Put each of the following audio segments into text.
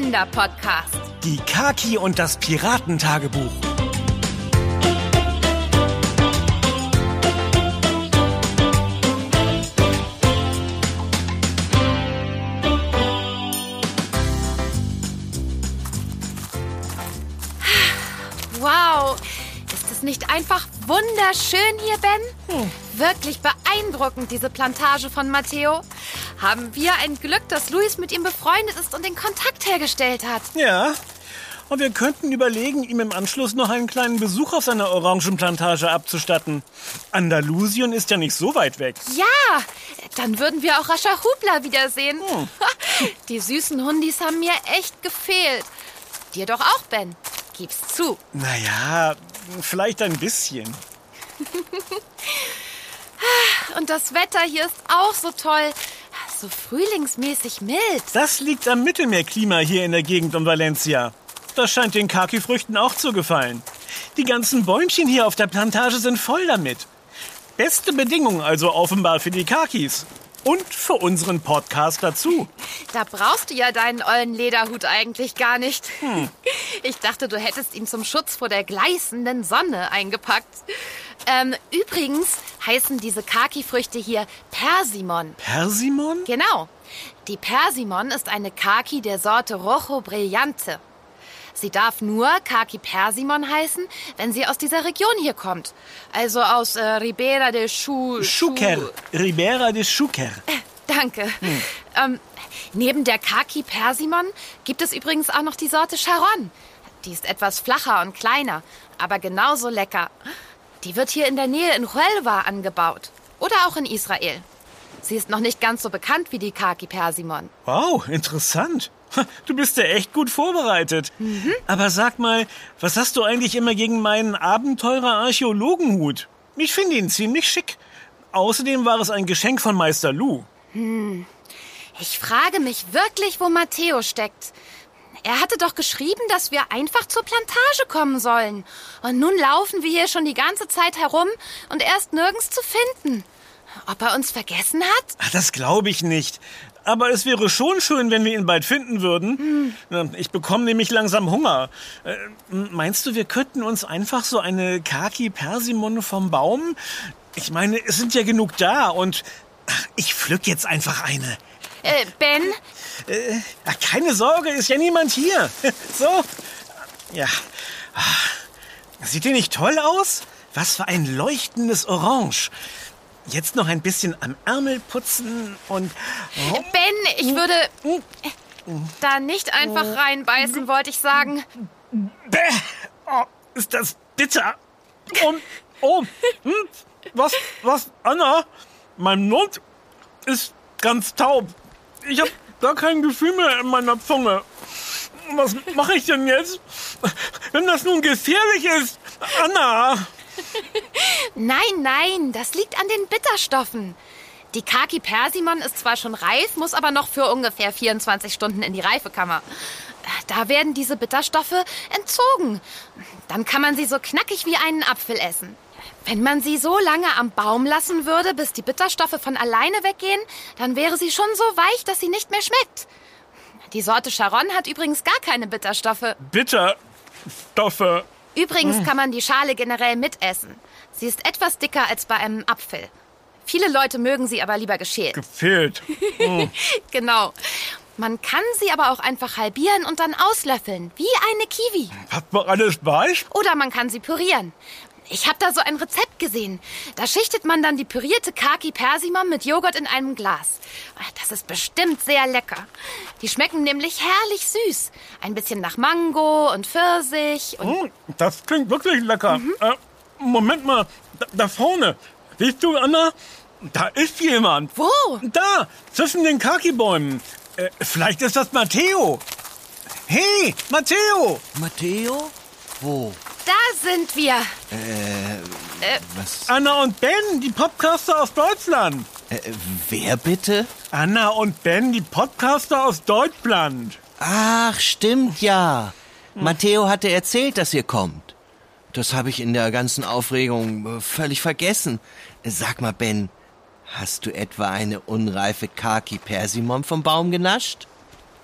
Kinderpodcast. Die Kaki und das Piratentagebuch. Wow, ist es nicht einfach wunderschön hier, Ben? Wirklich beeindruckend, diese Plantage von Matteo. Haben wir ein Glück, dass Luis mit ihm befreundet ist und den Kontakt hergestellt hat. Ja. Und wir könnten überlegen, ihm im Anschluss noch einen kleinen Besuch auf seiner Orangenplantage abzustatten. Andalusien ist ja nicht so weit weg. Ja, dann würden wir auch Rascha Hubler wiedersehen. Die süßen Hundis haben mir echt gefehlt. Dir doch auch, Ben. Gib's zu. Naja, vielleicht ein bisschen. Und das Wetter hier ist auch so toll. So frühlingsmäßig mild. Das liegt am Mittelmeerklima hier in der Gegend um Valencia. Das scheint den Kaki-Früchten auch zu gefallen. Die ganzen Bäumchen hier auf der Plantage sind voll damit. Beste Bedingungen also offenbar für die Kakis. Und für unseren Podcast dazu. Da brauchst du ja deinen ollen Lederhut eigentlich gar nicht. Ich dachte, du hättest ihn zum Schutz vor der gleißenden Sonne eingepackt. Ähm, übrigens heißen diese Kaki-Früchte hier Persimon. Persimon? Genau. Die Persimon ist eine Kaki der Sorte Rojo Brillante. Sie darf nur Kaki Persimon heißen, wenn sie aus dieser Region hier kommt. Also aus äh, Ribera de Chu... Schuker. Chu- Ribera de Schuker. Danke. Ähm, neben der Kaki Persimon gibt es übrigens auch noch die Sorte Charon. Die ist etwas flacher und kleiner, aber genauso lecker. Die wird hier in der Nähe in Huelva angebaut. Oder auch in Israel. Sie ist noch nicht ganz so bekannt wie die Kaki Persimon. Wow, interessant. Du bist ja echt gut vorbereitet. Aber sag mal, was hast du eigentlich immer gegen meinen Abenteurer-Archäologenhut? Ich finde ihn ziemlich schick. Außerdem war es ein Geschenk von Meister Lu. Ich frage mich wirklich, wo Matteo steckt. Er hatte doch geschrieben, dass wir einfach zur Plantage kommen sollen. Und nun laufen wir hier schon die ganze Zeit herum und er ist nirgends zu finden. Ob er uns vergessen hat? Ach, das glaube ich nicht. Aber es wäre schon schön, wenn wir ihn bald finden würden. Na, Ich bekomme nämlich langsam Hunger. Äh, meinst du, wir könnten uns einfach so eine Kaki Persimon vom Baum? Ich meine, es sind ja genug da und ach, ich pflück jetzt einfach eine. Äh, Ben? Ach, keine Sorge, ist ja niemand hier. So. Ja. Ah, Sieht die nicht toll aus? Was für ein leuchtendes Orange. Jetzt noch ein bisschen am Ärmel putzen und... Oh, Ben, ich würde da nicht einfach reinbeißen, wollte ich sagen. bäh, oh, ist das bitter. Und, oh, hm, was, was, Anna? Mein Mund ist ganz taub. Ich habe gar kein Gefühl mehr in meiner Zunge. Was mache ich denn jetzt? Wenn das nun gefährlich ist, Anna. Nein, nein, das liegt an den Bitterstoffen. Die Kaki Persimon ist zwar schon reif, muss aber noch für ungefähr 24 Stunden in die Reifekammer. Da werden diese Bitterstoffe entzogen. Dann kann man sie so knackig wie einen Apfel essen. Wenn man sie so lange am Baum lassen würde, bis die Bitterstoffe von alleine weggehen, dann wäre sie schon so weich, dass sie nicht mehr schmeckt. Die Sorte Charon hat übrigens gar keine Bitterstoffe. Bitterstoffe. Übrigens kann man die Schale generell mitessen. Sie ist etwas dicker als bei einem Apfel. Viele Leute mögen sie aber lieber geschält. Gefehlt. Genau. Man kann sie aber auch einfach halbieren und dann auslöffeln, wie eine Kiwi. Hat man alles bei? Oder man kann sie pürieren. Ich habe da so ein Rezept gesehen. Da schichtet man dann die pürierte Kaki Persimon mit Joghurt in einem Glas. Das ist bestimmt sehr lecker. Die schmecken nämlich herrlich süß. Ein bisschen nach Mango und Pfirsich und Hm, Das klingt wirklich lecker. Äh, Moment mal, da, da vorne. Siehst du, Anna? Da ist jemand. Wo? Da, zwischen den Kaki-Bäumen. Äh, vielleicht ist das Matteo. Hey, Matteo! Matteo? Wo? Da sind wir. Was? Anna und Ben, die Podcaster aus Deutschland. Äh, wer bitte? Anna und Ben, die Podcaster aus Deutschland. Ach, stimmt ja. Matteo hatte erzählt, dass ihr kommt. Das habe ich in der ganzen Aufregung äh, völlig vergessen. Sag mal, Ben, hast du etwa eine unreife Kaki Persimon vom Baum genascht?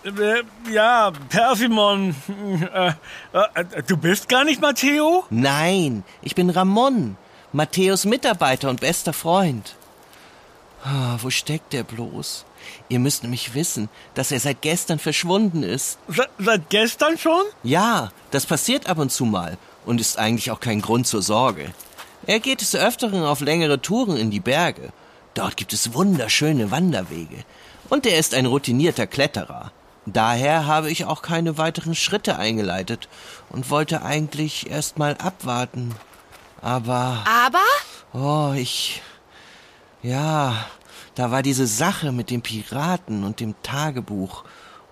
Äh, ja, Persimon. Äh, äh, du bist gar nicht Matteo? Nein, ich bin Ramon, Matthäus Mitarbeiter und bester Freund. Ah, wo steckt er bloß? Ihr müsst nämlich wissen, dass er seit gestern verschwunden ist. Se seit gestern schon? Ja, das passiert ab und zu mal und ist eigentlich auch kein Grund zur Sorge. Er geht des Öfteren auf längere Touren in die Berge. Dort gibt es wunderschöne Wanderwege. Und er ist ein routinierter Kletterer. Daher habe ich auch keine weiteren Schritte eingeleitet und wollte eigentlich erst mal abwarten. Aber. Aber? Oh, ich. Ja, da war diese Sache mit dem Piraten und dem Tagebuch.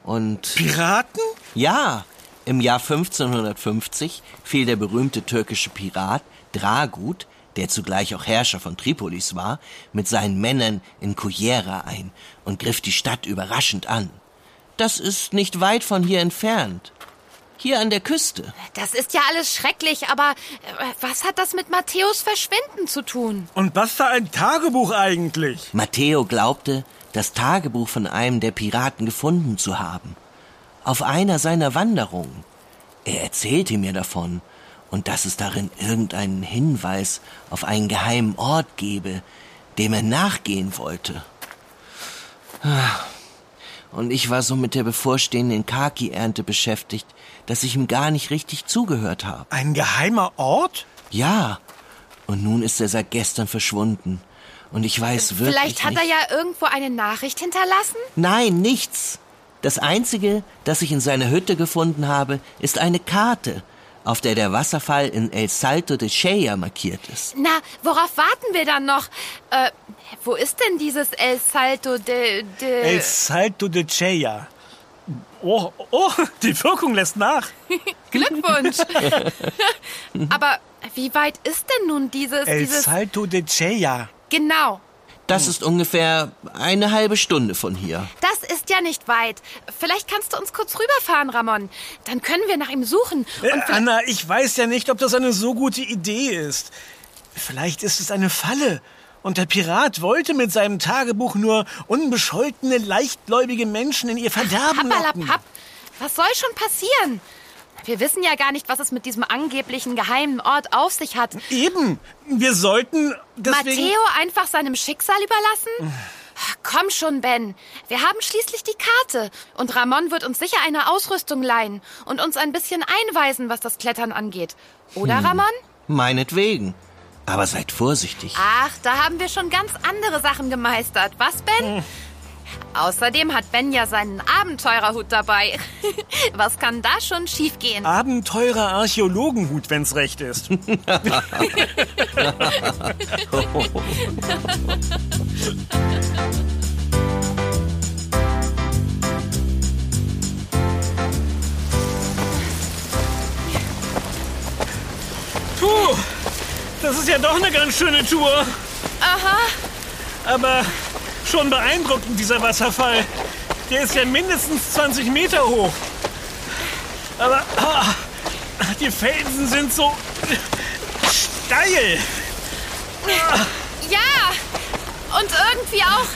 Und. Piraten? Ja, im Jahr 1550 fiel der berühmte türkische Pirat Dragut, der zugleich auch Herrscher von Tripolis war, mit seinen Männern in Kujera ein und griff die Stadt überraschend an. Das ist nicht weit von hier entfernt. Hier an der Küste. Das ist ja alles schrecklich, aber äh, was hat das mit Matthäus Verschwinden zu tun? Und was für ein Tagebuch eigentlich? Matteo glaubte, das Tagebuch von einem der Piraten gefunden zu haben. Auf einer seiner Wanderungen. Er erzählte mir davon und dass es darin irgendeinen Hinweis auf einen geheimen Ort gebe, dem er nachgehen wollte. Und ich war so mit der bevorstehenden Kaki-Ernte beschäftigt, dass ich ihm gar nicht richtig zugehört habe. Ein geheimer Ort? Ja. Und nun ist er seit gestern verschwunden. Und ich weiß wirklich Vielleicht hat nicht... er ja irgendwo eine Nachricht hinterlassen? Nein, nichts. Das Einzige, das ich in seiner Hütte gefunden habe, ist eine Karte, auf der der Wasserfall in El Salto de Cheia markiert ist. Na, worauf warten wir dann noch? Äh, wo ist denn dieses El Salto de... de El Salto de Cheia. Oh, oh, die Wirkung lässt nach. Glückwunsch! Aber wie weit ist denn nun dieses... El dieses Salto de Cheia. genau. Das ist ungefähr eine halbe Stunde von hier. Das ist ja nicht weit. Vielleicht kannst du uns kurz rüberfahren, Ramon. Dann können wir nach ihm suchen. Und Äh, Anna, ich weiß ja nicht, ob das eine so gute Idee ist. Vielleicht ist es eine Falle. Und der Pirat wollte mit seinem Tagebuch nur unbescholtene, leichtgläubige Menschen in ihr Verderben locken. Pappalapapp. Was soll schon passieren? Wir wissen ja gar nicht, was es mit diesem angeblichen geheimen Ort auf sich hat. Eben. Wir sollten deswegen... Matteo einfach seinem Schicksal überlassen? Komm schon, Ben. Wir haben schließlich die Karte. Und Ramon wird uns sicher eine Ausrüstung leihen und uns ein bisschen einweisen, was das Klettern angeht. Oder, Ramon? Meinetwegen. Aber seid vorsichtig. Ach, da haben wir schon ganz andere Sachen gemeistert. Was, Ben? Außerdem hat Ben ja seinen Abenteurerhut dabei. Was kann da schon schiefgehen? Abenteurer Archäologenhut, wenn's recht ist. Puh, das ist ja doch eine ganz schöne Tour. Aha. Aber schon beeindruckend, dieser Wasserfall. Der ist ja mindestens 20 Meter hoch. Aber ah, die Felsen sind so steil. Ja. Und irgendwie auch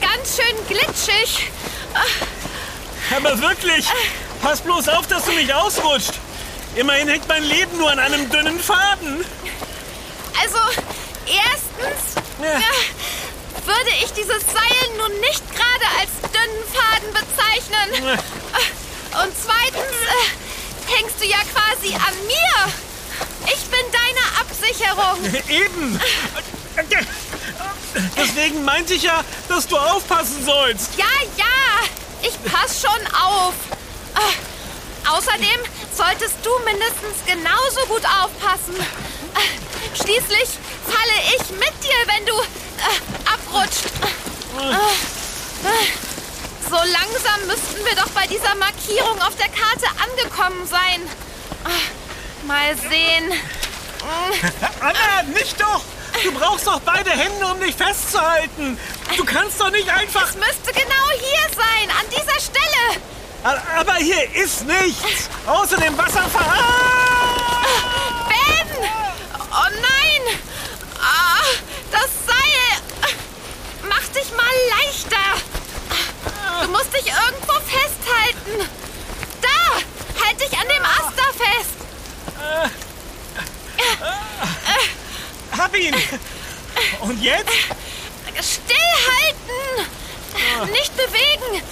ganz schön glitschig. Aber wirklich, pass bloß auf, dass du nicht ausrutscht. Immerhin hängt mein Leben nur an einem dünnen Faden. Also, erstens Ja. äh, würde ich dieses Seil nun nicht gerade als dünnen Faden bezeichnen. Äh, Und zweitens äh, hängst du ja quasi an mir. Ich bin deine Absicherung. Eben. Deswegen meinte ich ja, dass du aufpassen sollst. Ja, ja, ich pass schon auf. Äh, Außerdem solltest du mindestens genauso gut aufpassen. Äh, Schließlich falle ich mit dir, wenn du abrutscht. Äh, äh, So langsam müssten wir doch bei dieser Markierung auf der Karte angekommen sein. Äh, Mal sehen. Anna, nicht doch! Du brauchst doch beide Hände, um dich festzuhalten. Du kannst doch nicht einfach... Es müsste genau hier sein, an dieser Stelle. Aber hier ist nichts. Außer dem Wasserfall. Ah! Ben! Oh nein! Ah, das Seil! Mach dich mal leichter! Du musst dich irgendwo festhalten! Und jetzt? Stillhalten! Nicht bewegen!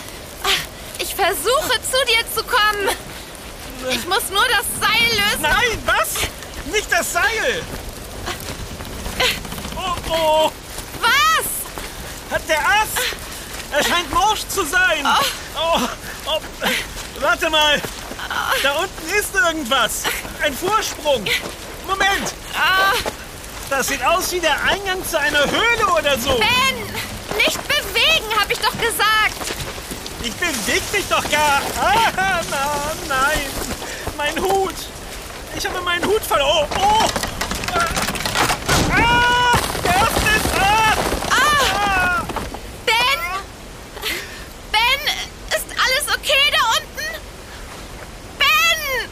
Ich versuche zu dir zu kommen. Ich muss nur das Seil lösen. Nein, was? Nicht das Seil! Oh, oh! Was? Hat der Ast? Er scheint morsch zu sein. Oh, oh, warte mal. Da unten ist irgendwas. Ein Vorsprung. Moment. Das sieht aus wie der Eingang zu einer Höhle oder so. Ben! Nicht bewegen, habe ich doch gesagt. Ich beweg mich doch gar. Ah, na, nein. Mein Hut. Ich habe meinen Hut verloren. Oh, oh. Ah, ist. Ah, ah. Ben? Ben, ist alles okay da unten? Ben!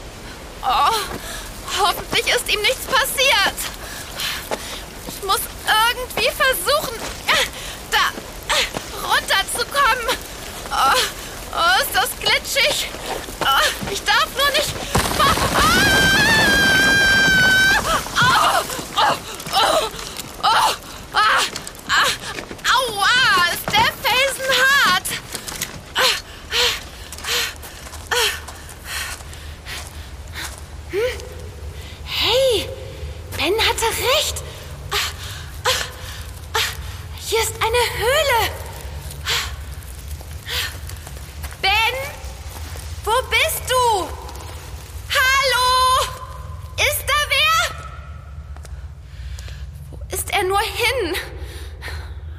Oh, hoffentlich ist ihm nichts passiert. Ich muss irgendwie versuchen, äh, da äh, runterzukommen. Oh, oh, ist das glitschig. Oh, ich darf nur nicht... Ah! Oh, oh, oh, oh, ah, ah, aua, ist der Felsen hart. Hm? Hey, Ben hatte recht. Hier ist eine Höhle. Ben, wo bist du? Hallo? Ist da wer? Wo ist er nur hin?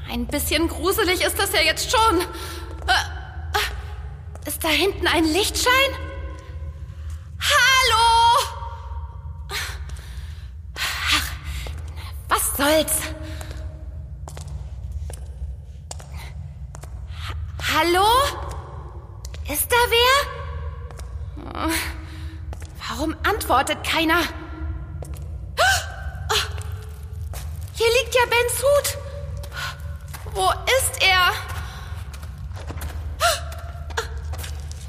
Ein bisschen gruselig ist das ja jetzt schon. Äh, äh, Ist da hinten ein Lichtschein? Hallo? Ach, was soll's? Ha- Hallo? Ist da wer? Warum antwortet keiner? Hier liegt ja Bens Hut. Wo ist er?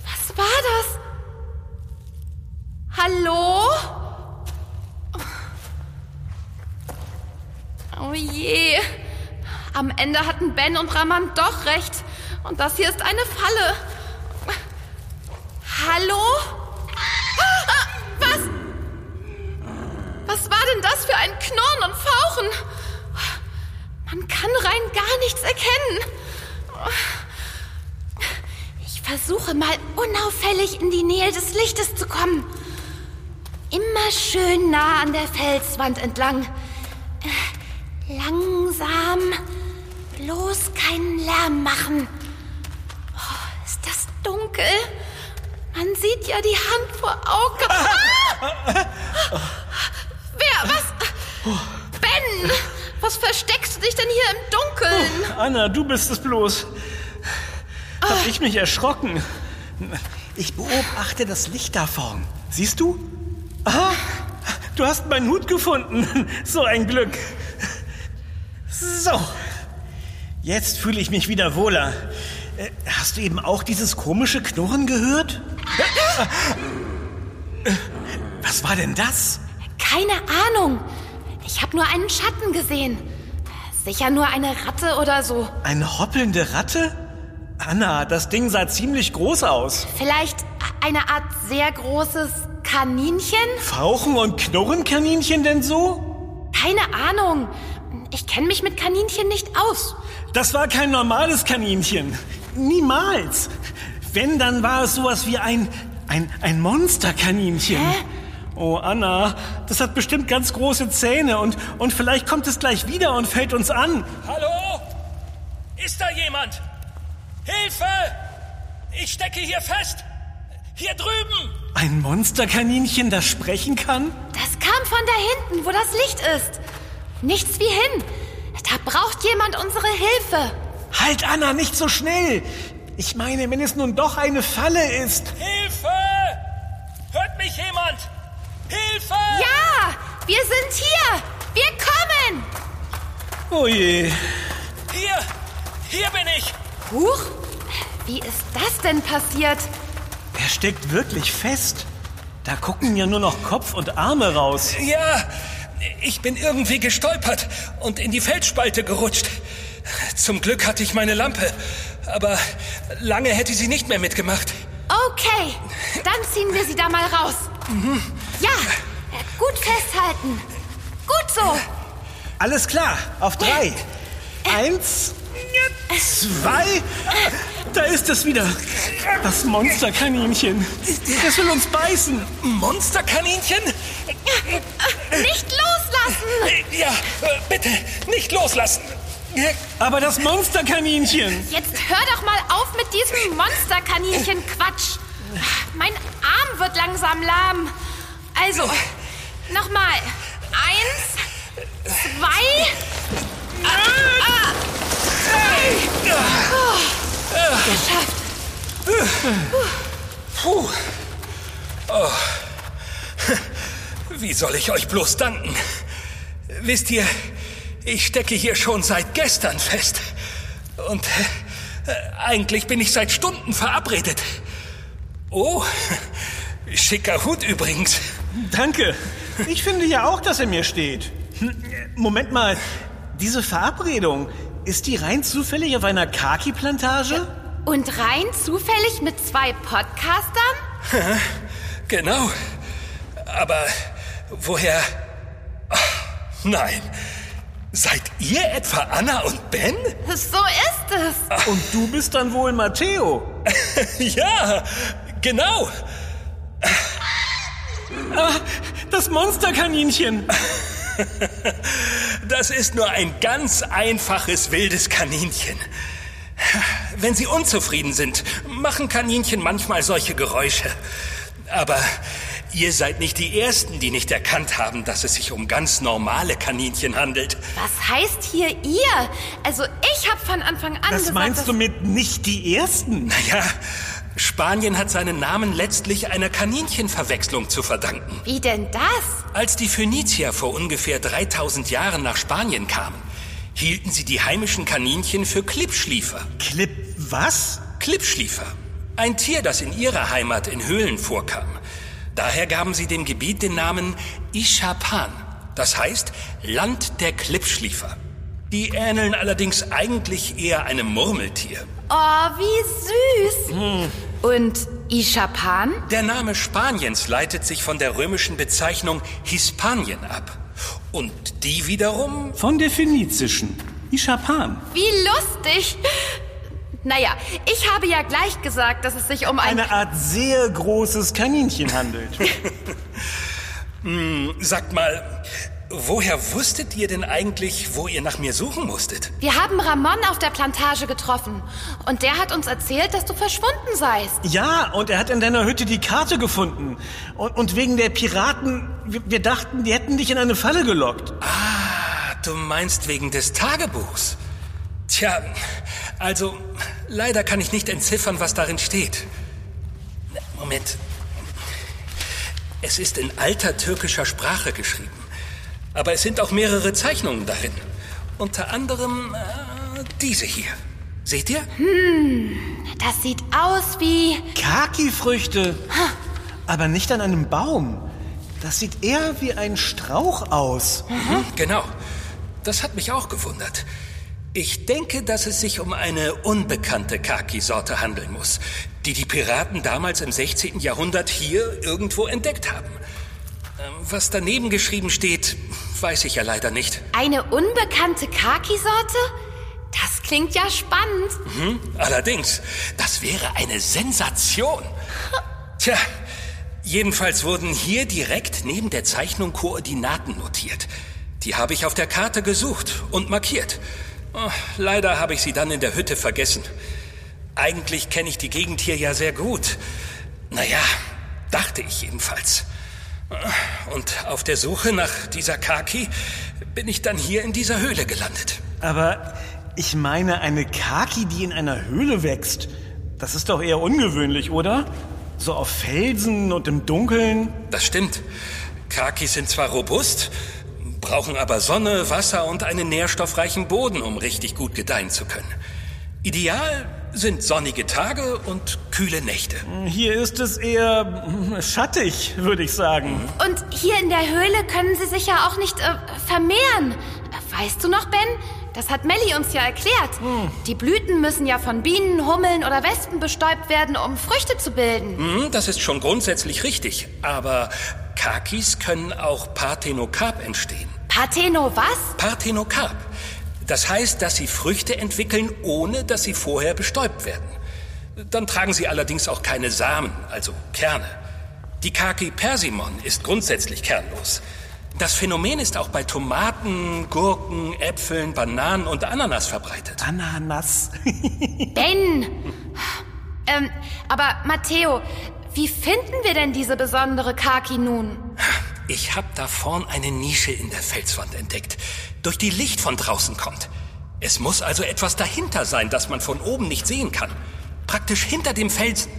Was war das? Hallo? Oh je. Am Ende hatten Ben und Raman doch recht. Und das hier ist eine Falle. Hallo? Für ein Knurren und Fauchen? Man kann rein gar nichts erkennen. Ich versuche mal unauffällig in die Nähe des Lichtes zu kommen. Immer schön nah an der Felswand entlang. Langsam. Bloß keinen Lärm machen. Oh, ist das dunkel? Man sieht ja die Hand vor Augen. Ah! Ben! Was versteckst du dich denn hier im Dunkeln? Anna, du bist es bloß. Hab ich mich erschrocken. Ich beobachte das Licht da vorn. Siehst du? Aha, du hast meinen Hut gefunden. So ein Glück. So. Jetzt fühle ich mich wieder wohler. Äh, Hast du eben auch dieses komische Knurren gehört? Äh, Was war denn das? Keine Ahnung. Ich habe nur einen Schatten gesehen. Sicher nur eine Ratte oder so. Eine hoppelnde Ratte? Anna, das Ding sah ziemlich groß aus. Vielleicht eine Art sehr großes Kaninchen? Fauchen und Knurren Kaninchen denn so? Keine Ahnung. Ich kenne mich mit Kaninchen nicht aus. Das war kein normales Kaninchen. Niemals. Wenn, dann war es sowas wie ein, ein, ein Monsterkaninchen. Hä? Oh, Anna, das hat bestimmt ganz große Zähne und, und vielleicht kommt es gleich wieder und fällt uns an. Hallo? Ist da jemand? Hilfe! Ich stecke hier fest! Hier drüben! Ein Monsterkaninchen, das sprechen kann? Das kam von da hinten, wo das Licht ist. Nichts wie hin. Da braucht jemand unsere Hilfe. Halt, Anna, nicht so schnell. Ich meine, wenn es nun doch eine Falle ist. Hilfe! Hört mich jemand? Hilfe! Ja, wir sind hier. Wir kommen. Oh je. Hier! Hier bin ich! Huch, wie ist das denn passiert? Er steckt wirklich fest. Da gucken ja nur noch Kopf und Arme raus. Ja, ich bin irgendwie gestolpert und in die Felsspalte gerutscht. Zum Glück hatte ich meine Lampe, aber lange hätte sie nicht mehr mitgemacht. Okay, dann ziehen wir sie da mal raus. Ja, gut festhalten. Gut so. Alles klar, auf drei. Eins, zwei, da ist es wieder. Das Monsterkaninchen. Das will uns beißen. Monsterkaninchen? Nicht loslassen. Ja, äh, bitte, nicht loslassen. Aber das Monsterkaninchen. Jetzt hör doch mal auf mit diesem Monsterkaninchen-Quatsch. Mein Arm wird langsam lahm. Also, nochmal. Eins, zwei. Ah, ah. Oh, geschafft. Puh. Oh. Wie soll ich euch bloß danken? Wisst ihr, ich stecke hier schon seit gestern fest. Und äh, eigentlich bin ich seit Stunden verabredet. Oh, schicker Hut übrigens. Danke. Ich finde ja auch, dass er mir steht. Moment mal, diese Verabredung, ist die rein zufällig auf einer Kaki-Plantage? Und rein zufällig mit zwei Podcastern? Genau. Aber woher... Ach, nein. Seid ihr etwa Anna und Ben? So ist es. Und du bist dann wohl Matteo. ja, genau. Das Monsterkaninchen. Das ist nur ein ganz einfaches wildes Kaninchen. Wenn sie unzufrieden sind, machen Kaninchen manchmal solche Geräusche. Aber ihr seid nicht die Ersten, die nicht erkannt haben, dass es sich um ganz normale Kaninchen handelt. Was heißt hier ihr? Also ich habe von Anfang an Was gesagt, meinst dass du mit nicht die Ersten? Ja, Spanien hat seinen Namen letztlich einer Kaninchenverwechslung zu verdanken. Wie denn das? Als die Phönizier vor ungefähr 3000 Jahren nach Spanien kamen, hielten sie die heimischen Kaninchen für Klippschliefer. Clip, was? Klippschliefer. Ein Tier, das in ihrer Heimat in Höhlen vorkam. Daher gaben sie dem Gebiet den Namen Ishapan. Das heißt Land der Klippschliefer. Die ähneln allerdings eigentlich eher einem Murmeltier. Oh, wie süß. Und Ishapan? Der Name Spaniens leitet sich von der römischen Bezeichnung Hispanien ab. Und die wiederum Von der phönizischen. Ishapan. Wie lustig. Naja, ich habe ja gleich gesagt, dass es sich um ein... Eine Art sehr großes Kaninchen handelt. Sagt mal, woher wusstet ihr denn eigentlich, wo ihr nach mir suchen musstet? Wir haben Ramon auf der Plantage getroffen. Und der hat uns erzählt, dass du verschwunden seist. Ja, und er hat in deiner Hütte die Karte gefunden. Und, und wegen der Piraten, wir, wir dachten, die hätten dich in eine Falle gelockt. Ah, du meinst wegen des Tagebuchs. Tja, also leider kann ich nicht entziffern, was darin steht. Moment. Es ist in alter türkischer Sprache geschrieben. Aber es sind auch mehrere Zeichnungen darin. Unter anderem äh, diese hier. Seht ihr? Das sieht aus wie... Kaki-Früchte. Aber nicht an einem Baum. Das sieht eher wie ein Strauch aus. Genau. Das hat mich auch gewundert. Ich denke, dass es sich um eine unbekannte Kaki-Sorte handeln muss, die die Piraten damals im 16. Jahrhundert hier irgendwo entdeckt haben. Ähm, Was daneben geschrieben steht, weiß ich ja leider nicht. Eine unbekannte Kaki-Sorte? Das klingt ja spannend. Hm? Allerdings, das wäre eine Sensation. Tja, jedenfalls wurden hier direkt neben der Zeichnung Koordinaten notiert. Die habe ich auf der Karte gesucht und markiert. Oh, leider habe ich sie dann in der Hütte vergessen. Eigentlich kenne ich die Gegend hier ja sehr gut. Naja, dachte ich jedenfalls. Und auf der Suche nach dieser Kaki bin ich dann hier in dieser Höhle gelandet. Aber ich meine, eine Kaki, die in einer Höhle wächst, das ist doch eher ungewöhnlich, oder? So auf Felsen und im Dunkeln. Das stimmt. Kakis sind zwar robust, brauchen aber Sonne, Wasser und einen nährstoffreichen Boden, um richtig gut gedeihen zu können. Ideal sind sonnige Tage und kühle Nächte. Hier ist es eher hm, schattig, würde ich sagen. Und hier in der Höhle können sie sich ja auch nicht äh, vermehren. Weißt du noch, Ben? Das hat Melly uns ja erklärt. Die Blüten müssen ja von Bienen, Hummeln oder Wespen bestäubt werden, um Früchte zu bilden. Hm, das ist schon grundsätzlich richtig. Aber Kakis können auch Parthenokarp entstehen. Patheno was? Parthenokarp. Das heißt, dass sie Früchte entwickeln, ohne dass sie vorher bestäubt werden. Dann tragen sie allerdings auch keine Samen, also Kerne. Die Kaki persimon ist grundsätzlich kernlos. Das Phänomen ist auch bei Tomaten, Gurken, Äpfeln, Bananen und Ananas verbreitet. Ananas. Ben! Ähm, aber Matteo, wie finden wir denn diese besondere Kaki nun? Ich habe da vorn eine Nische in der Felswand entdeckt, durch die Licht von draußen kommt. Es muss also etwas dahinter sein, das man von oben nicht sehen kann. Praktisch hinter dem Felsen.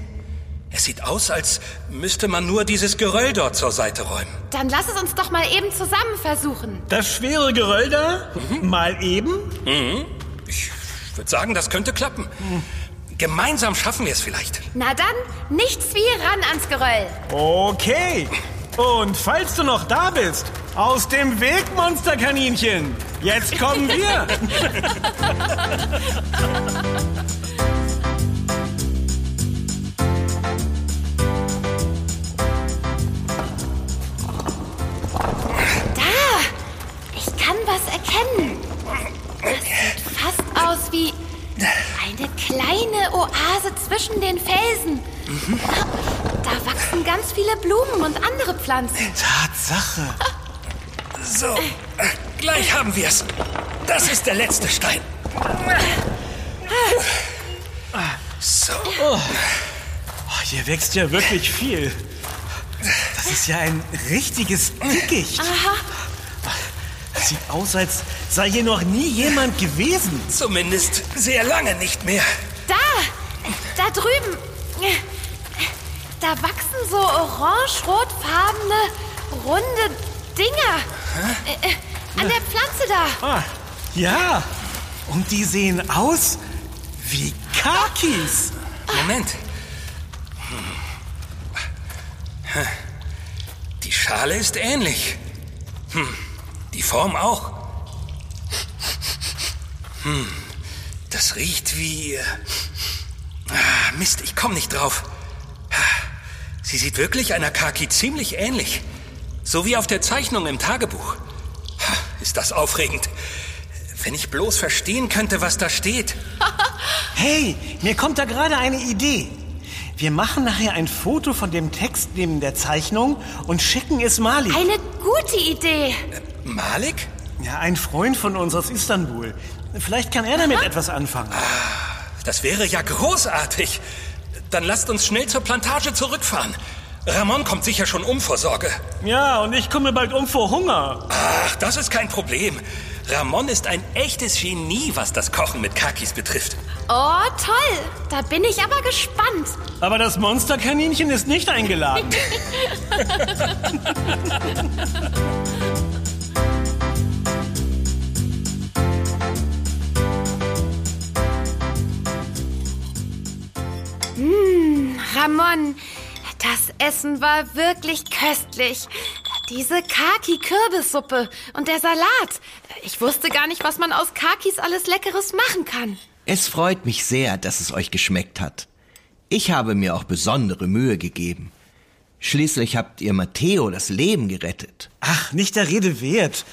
Es sieht aus, als müsste man nur dieses Geröll dort zur Seite räumen. Dann lass es uns doch mal eben zusammen versuchen. Das schwere Geröll da? Mal eben? Ich würde sagen, das könnte klappen. Gemeinsam schaffen wir es vielleicht. Na dann, nichts wie ran ans Geröll. Okay. Und falls du noch da bist, aus dem Weg, Monsterkaninchen. Jetzt kommen wir. Da! Ich kann was erkennen. Das sieht fast aus wie eine kleine Oase zwischen den Felsen. Da wachsen ganz viele Blumen und andere Pflanzen. Tatsache. So, äh, gleich haben wir es. Das ist der letzte Stein. So, Oh, hier wächst ja wirklich viel. Das ist ja ein richtiges Dickicht. Das sieht aus, als sei hier noch nie jemand gewesen. zumindest sehr lange nicht mehr. Da! Da drüben! Da wachsen so orange-rotfarbene, runde Dinger. Äh, äh, an der Pflanze da. Ah, ja. Und die sehen aus wie Kakis. Moment. Hm. Die Schale ist ähnlich. Hm. Die Form auch. Hm. Das riecht wie... äh, Ah, Mist, ich komme nicht drauf. Sie sieht wirklich einer Kaki ziemlich ähnlich. So wie auf der Zeichnung im Tagebuch. Ist das aufregend. Wenn ich bloß verstehen könnte, was da steht. Hey, mir kommt da gerade eine Idee. Wir machen nachher ein Foto von dem Text neben der Zeichnung und schicken es Mali. Eine gute Idee. Malik? Ja, ein Freund von uns aus Istanbul. Vielleicht kann er damit etwas anfangen. Das wäre ja großartig. Dann lasst uns schnell zur Plantage zurückfahren. Ramon kommt sicher schon um vor Sorge. Ja, und ich komme bald um vor Hunger. Ach, das ist kein Problem. Ramon ist ein echtes Genie, was das Kochen mit Kakis betrifft. Oh, toll. Da bin ich aber gespannt. Aber das Monsterkaninchen ist nicht eingeladen. Ramon, das Essen war wirklich köstlich. Diese Kaki-Kürbissuppe und der Salat. Ich wusste gar nicht, was man aus Kakis alles Leckeres machen kann. Es freut mich sehr, dass es euch geschmeckt hat. Ich habe mir auch besondere Mühe gegeben. Schließlich habt ihr Matteo das Leben gerettet. Ach, nicht der Rede wert.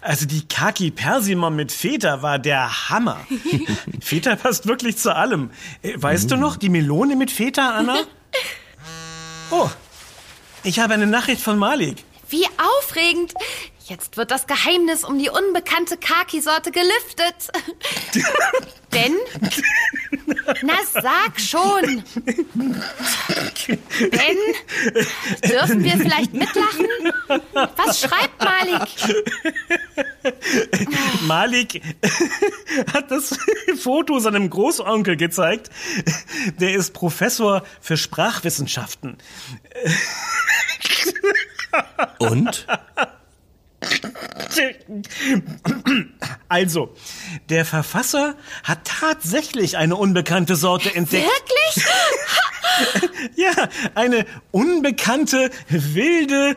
Also die Kaki Persimon mit Feta war der Hammer. Feta passt wirklich zu allem. Äh, Weißt du noch, die Melone mit Feta, Anna? Oh, ich habe eine Nachricht von Malik. Wie aufregend. Jetzt wird das Geheimnis um die unbekannte Kaki-Sorte gelüftet. Ben? Na, sag schon. Ben? Dürfen wir vielleicht mitlachen? Was schreibt Malik? Malik hat das Foto seinem Großonkel gezeigt. Der ist Professor für Sprachwissenschaften. Und? Also, der Verfasser hat tatsächlich eine unbekannte Sorte entdeckt. Wirklich? Ja, eine unbekannte wilde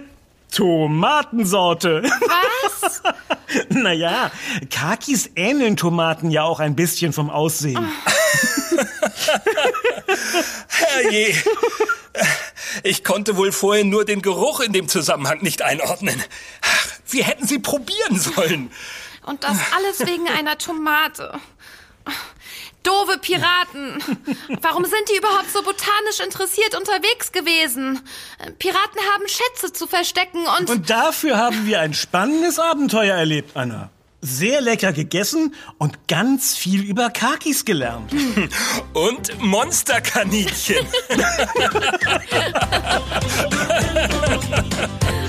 Tomatensorte. Was? Naja, Kakis ähneln Tomaten ja auch ein bisschen vom Aussehen. Herrje. Ich konnte wohl vorher nur den Geruch in dem Zusammenhang nicht einordnen. Ach, Wir hätten sie probieren sollen. Und das alles wegen einer Tomate. Doofe Piraten. Warum sind die überhaupt so botanisch interessiert unterwegs gewesen? Piraten haben Schätze zu verstecken und... Und dafür haben wir ein spannendes Abenteuer erlebt, Anna. Sehr lecker gegessen und ganz viel über Kakis gelernt. Und Monsterkaninchen.